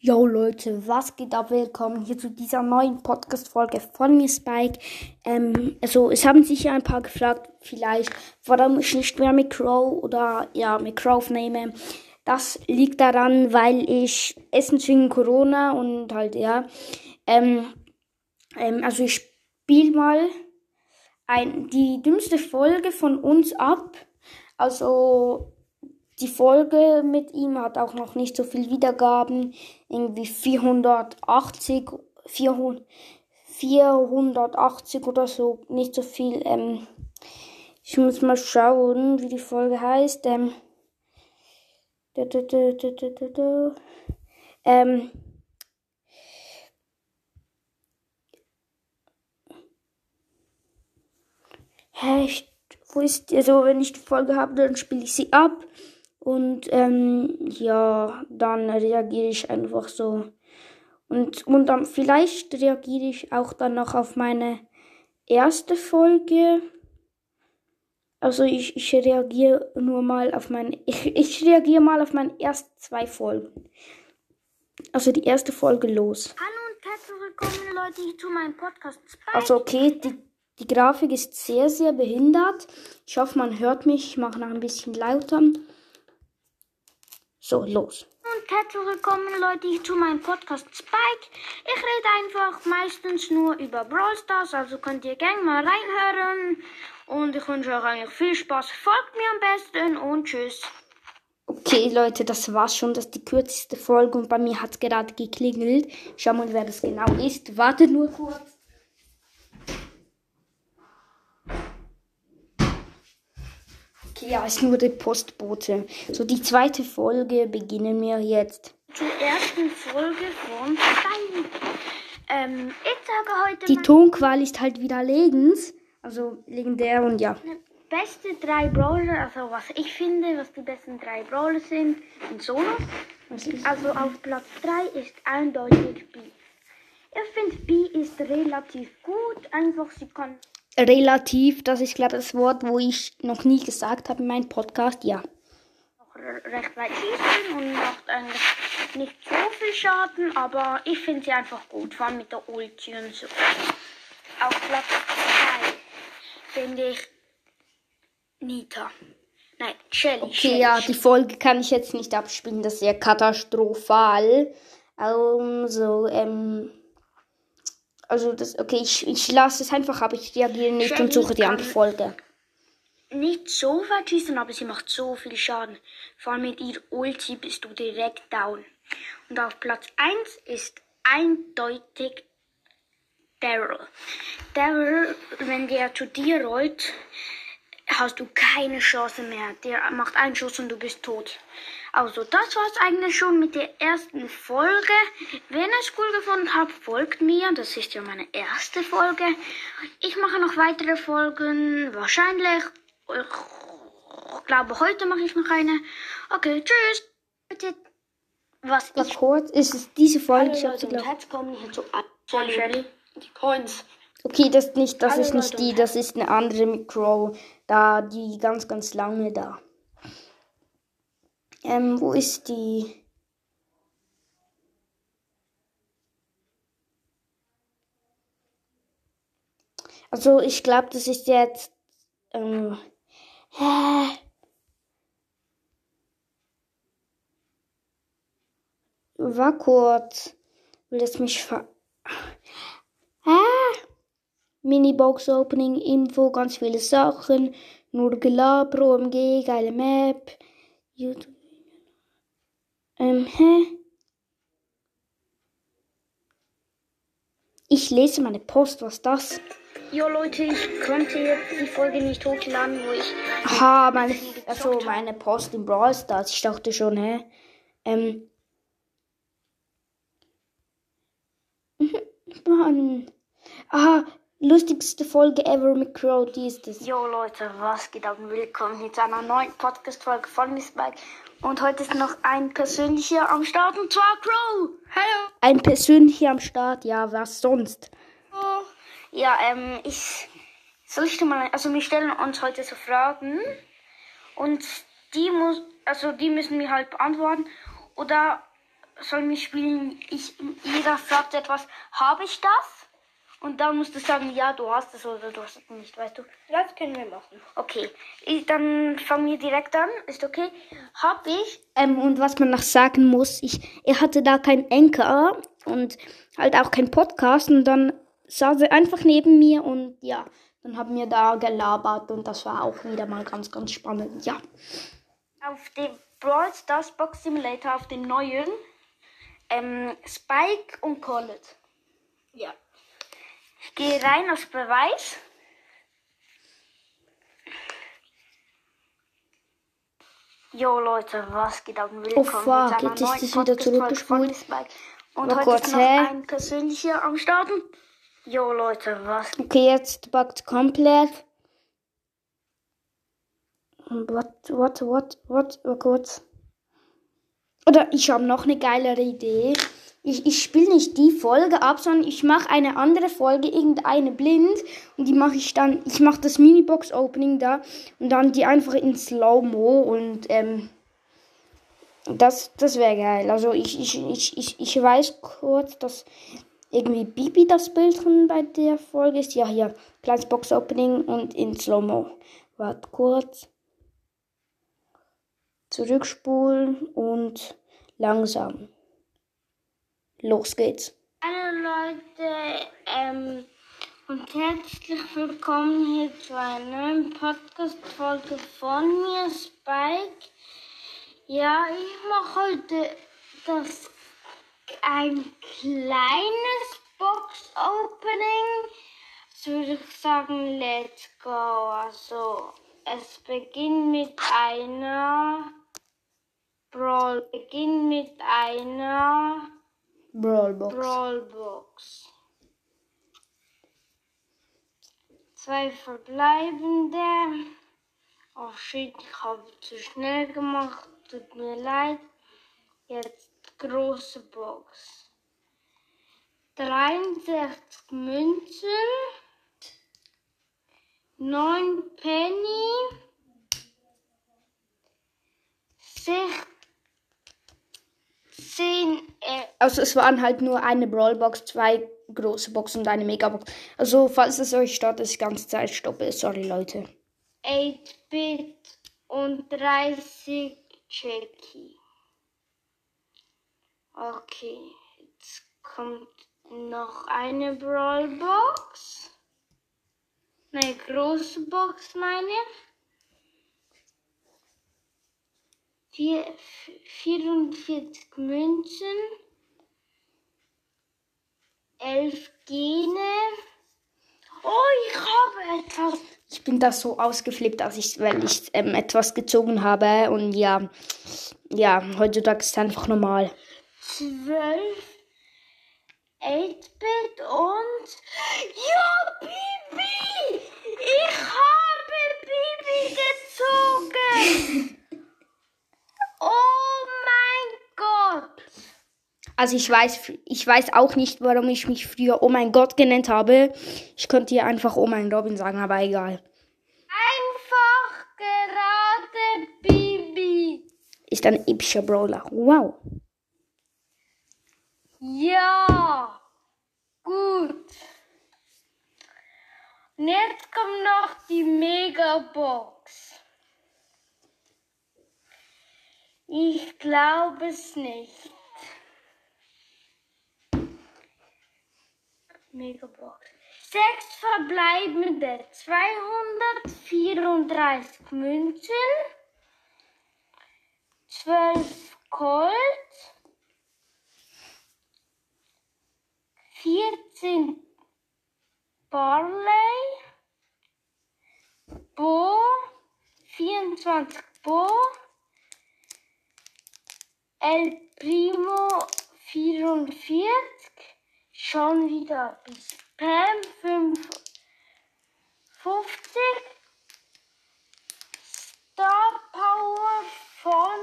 Yo Leute, was geht ab? Willkommen hier zu dieser neuen Podcast-Folge von mir, Spike. Ähm, also es haben sich ja ein paar gefragt, vielleicht, warum ich nicht mehr mit Crow oder ja, mit Crow aufnehme. Das liegt daran, weil ich Essen wegen Corona und halt ja. Ähm, ähm, also ich spiele mal ein, die dümmste Folge von uns ab. Also die Folge mit ihm hat auch noch nicht so viel Wiedergaben. Irgendwie 480, 400, 480 oder so. Nicht so viel. Ähm, ich muss mal schauen, wie die Folge heißt. Ähm, da, da, da. Ähm, Hä, ich, wo ist, also wenn ich die Folge habe, dann spiele ich sie ab. Und ähm, ja, dann reagiere ich einfach so. Und, und dann vielleicht reagiere ich auch dann noch auf meine erste Folge. Also ich, ich reagiere nur mal auf meine. Ich, ich reagiere mal auf meine ersten zwei Folgen. Also die erste Folge los. Hallo und herzlich willkommen Leute zu meinem Podcast Spike. Also okay, die, die Grafik ist sehr, sehr behindert. Ich hoffe, man hört mich. Ich mache noch ein bisschen lauter. So, los. Und herzlich willkommen Leute zu meinem Podcast Spike. Ich rede einfach meistens nur über Brawl Stars, also könnt ihr gerne mal reinhören. Und ich wünsche euch eigentlich viel Spaß. Folgt mir am besten und tschüss. Okay, Leute, das war's schon. Das ist die kürzeste Folge und bei mir hat gerade geklingelt. Schau mal, wer das genau ist. Warte nur kurz. Okay, ja, ist nur der Postbote. So, die zweite Folge beginnen wir jetzt. Zur ersten Folge von Stein. Ähm, ich sage heute Die Tonqual ist halt wieder legens. Also legendär und ja. beste drei Brawler, also was ich finde, was die besten drei Brawler sind in Solos. Also auf Platz 3 ist eindeutig B. Ich finde B ist relativ gut, einfach sie kann Relativ, das ist glaube ich das Wort, wo ich noch nie gesagt habe in meinem Podcast. Ja. recht weit schießen und macht eigentlich nicht so viel Schaden, aber ich finde sie einfach gut, vor allem mit der Ulti und so. Auf Platz 2 finde ich Nita. Nein, Shelly. Okay, Shelly, ja, die Folge kann ich jetzt nicht abspielen, das ist ja katastrophal. Also, ähm, also das, okay, ich, ich lasse es einfach, aber ich reagiere nicht und Shelly suche die andere Folge. nicht so weit schießen, aber sie macht so viel Schaden. Vor allem mit ihr Ulti bist du direkt down. Und auf Platz 1 ist eindeutig Daryl. Daryl, wenn der zu dir rollt, hast du keine Chance mehr. Der macht einen Schuss und du bist tot. Also, das war's eigentlich schon mit der ersten Folge. Wenn ihr es cool gefunden habt, folgt mir. Das ist ja meine erste Folge. Ich mache noch weitere Folgen. Wahrscheinlich. Ich glaube, heute mache ich noch eine. Okay, tschüss. Was Was ich kurz ist es diese Folge? Ich habe sie glaube jetzt kommen wir zu Shelly. Die Coins. Okay, das ist nicht, das Hallo ist nicht Leute, die, das ist eine andere mit Crow. Da, die ganz, ganz lange da. Ähm, wo ist die? Also, ich glaube, das ist jetzt. Ähm, hä? War kurz. Will das mich ver. Hä? Minibox Opening, Info, ganz viele Sachen. Nur Gelaber, OMG, geile Map. YouTube. Ähm, hä? Ich lese meine Post, was ist das? Jo Leute, ich konnte jetzt die Folge nicht hochladen, wo ich Aha, meine, also meine Post in Brawl Stars. Ich dachte schon, hä? Ähm. Mann. Aha, lustigste Folge ever mit Crow, die ist es. Jo Leute, was geht ab und willkommen hier zu einer neuen Podcast-Folge von Miss Bike. Und heute ist noch ein persönlicher am Start und zwar Crow. Hallo. Ein persönlicher am Start, ja, was sonst? Ja, ähm, ich soll ich dir mal, also wir stellen uns heute so Fragen und die muss, also die müssen wir halt beantworten oder sollen wir spielen, ich, jeder sagt etwas, habe ich das? Und dann musst du sagen, ja, du hast es oder du hast es nicht, weißt du? Das können wir machen. Okay, ich, dann fangen wir direkt an. Ist okay? Hab ich. Ähm, und was man noch sagen muss, ich, er hatte da kein Anchor und halt auch kein Podcast und dann saß er einfach neben mir und ja, dann haben wir da gelabert und das war auch wieder mal ganz, ganz spannend, ja. Auf dem Brawl Stars Box Simulator, auf den neuen, ähm, Spike und Collet. Ja. Gehe rein als Beweis. Jo Leute, was geht ab? Willkommen Oh, fuck, jetzt ist es wieder zurückgespult. Und Mal heute kurz, ist noch hä? ein persönlicher am Starten. Jo Leute, was? Okay, jetzt backt komplett. What, what, what, what, oh kurz. Oder ich habe noch eine geilere Idee. Ich, ich spiele nicht die Folge ab, sondern ich mache eine andere Folge, irgendeine blind. Und die mache ich dann, ich mache das Minibox-Opening da und dann die einfach in Slow-Mo und ähm, das, das wäre geil. Also ich, ich, ich, ich, ich weiß kurz, dass irgendwie Bibi das Bild drin bei der Folge ist. Ja, hier, kleines Box-Opening und in Slow-Mo. Warte kurz. Zurückspulen und langsam. Los geht's. Hallo Leute, ähm, und herzlich willkommen hier zu einer neuen Podcast-Folge von mir, Spike. Ja, ich mache heute das ein kleines Box-Opening. So würde ich sagen, let's go. Also, es beginnt mit einer Brawl, beginnt mit einer Brawlbox. Brawlbox. Zwei verbleibende. Oh shit, ich habe zu schnell gemacht. Tut mir leid. Jetzt große Box. 63 Münzen. 9 Penny. 16 äh, Also es waren halt nur eine Brawlbox, zwei große Boxen und eine Megabox. Also falls es euch stört, ich die ganze Zeit stoppe, sorry Leute. 8-Bit und 30 Jackie. Okay, jetzt kommt noch eine Brawlbox. Eine große Box, meine. Vier, 44 Münzen. 11 Gene. Oh, ich habe etwas. Ich bin da so ausgeflippt, als ich, weil ich ähm, etwas gezogen habe und ja, ja, heutzutage ist es einfach normal. 12 8-Bit und ja, Bibi! Ich habe Bibi gezogen! Oh mein Gott! Also ich weiß, ich weiß auch nicht, warum ich mich früher Oh mein Gott genannt habe. Ich könnte hier einfach Oh mein Robin sagen, aber egal. Einfach gerade Bibi! Ist ein epischer Brawler. Wow. Ja! Gut! Und jetzt kommt noch die Megabox. Ich glaube es nicht. Megabox. Sechs verbleibende 234 Münzen, 12 Gold, 14 Barley, Bo, 24 Bo, El Primo 44, schon wieder bis Pam 55, Star Power von,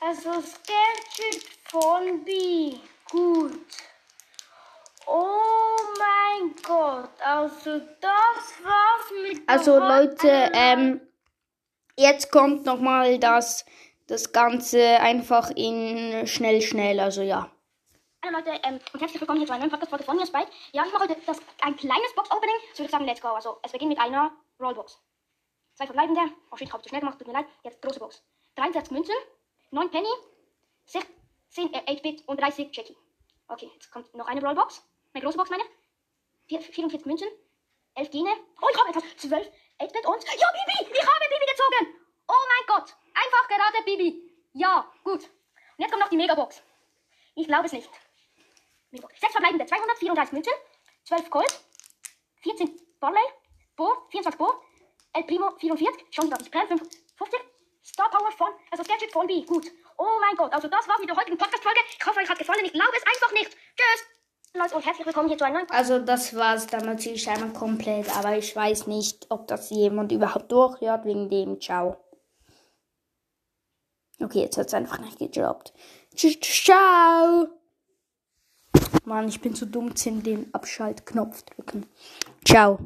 also Gadget von B, gut. Oh mein Gott, also das war's mit Also Leute, ähm, jetzt kommt nochmal das das Ganze einfach in schnell, schnell, also ja. Hallo Leute, ähm, und herzlich willkommen hier zu einer neuen Podcast-Folge von mir, Spike. Ja, ich mache heute das, ein kleines Box-Opening. So würde ich sagen, let's go. Also, es beginnt mit einer Rollbox. Zwei verbleibende. Oh shit, ich habe zu schnell gemacht, tut mir leid. Jetzt große Box. 43 Münzen, 9 Penny, 16 äh, 8-Bit und 30 Jackie. Okay, jetzt kommt noch eine Rollbox. Eine große Box, meine. 44 Münzen, 11 Gene. Oh, ich habe etwas. 12 8-Bit und... Ja, Bibi! Ich habe Bibi gezogen! Oh mein Gott! Einfach gerade Bibi. Ja, gut. Und jetzt kommt noch die Megabox. Ich glaube es nicht. Megabox. Sechs verbleibende. 234 Münzen, 12 Gold, 14 Barley, Bo, 24 Bo, El Primo 44, schon wieder Perl 50, Star Power von, also Gadget von B. Gut. Oh mein Gott, also das war's mit der heutigen Podcast-Folge. Ich hoffe, euch hat gefallen. Ich glaube es einfach nicht. Tschüss! Und herzlich willkommen hier zu einer neuen Also das war's dann natürlich einmal komplett, aber ich weiß nicht, ob das jemand überhaupt durchhört wegen dem. Ciao. Okay, jetzt hat es einfach nicht gedroppt. Ciao! Mann, ich bin zu dumm, zu den Abschaltknopf drücken. Ciao.